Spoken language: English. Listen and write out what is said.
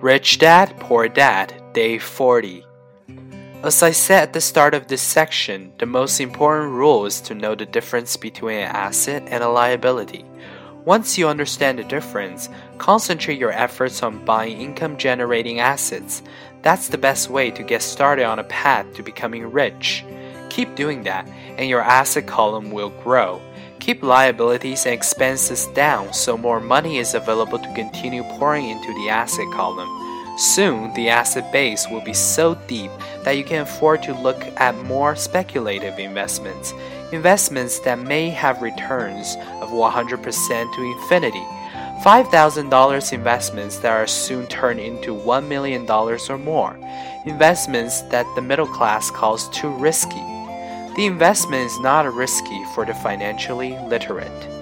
Rich Dad, Poor Dad, Day 40. As I said at the start of this section, the most important rule is to know the difference between an asset and a liability. Once you understand the difference, concentrate your efforts on buying income generating assets. That's the best way to get started on a path to becoming rich. Keep doing that, and your asset column will grow. Keep liabilities and expenses down so more money is available to continue pouring into the asset column. Soon, the asset base will be so deep that you can afford to look at more speculative investments, investments that may have returns of 100% to infinity. $5,000 investments that are soon turned into $1 million or more, investments that the middle class calls too risky. The investment is not risky for the financially literate.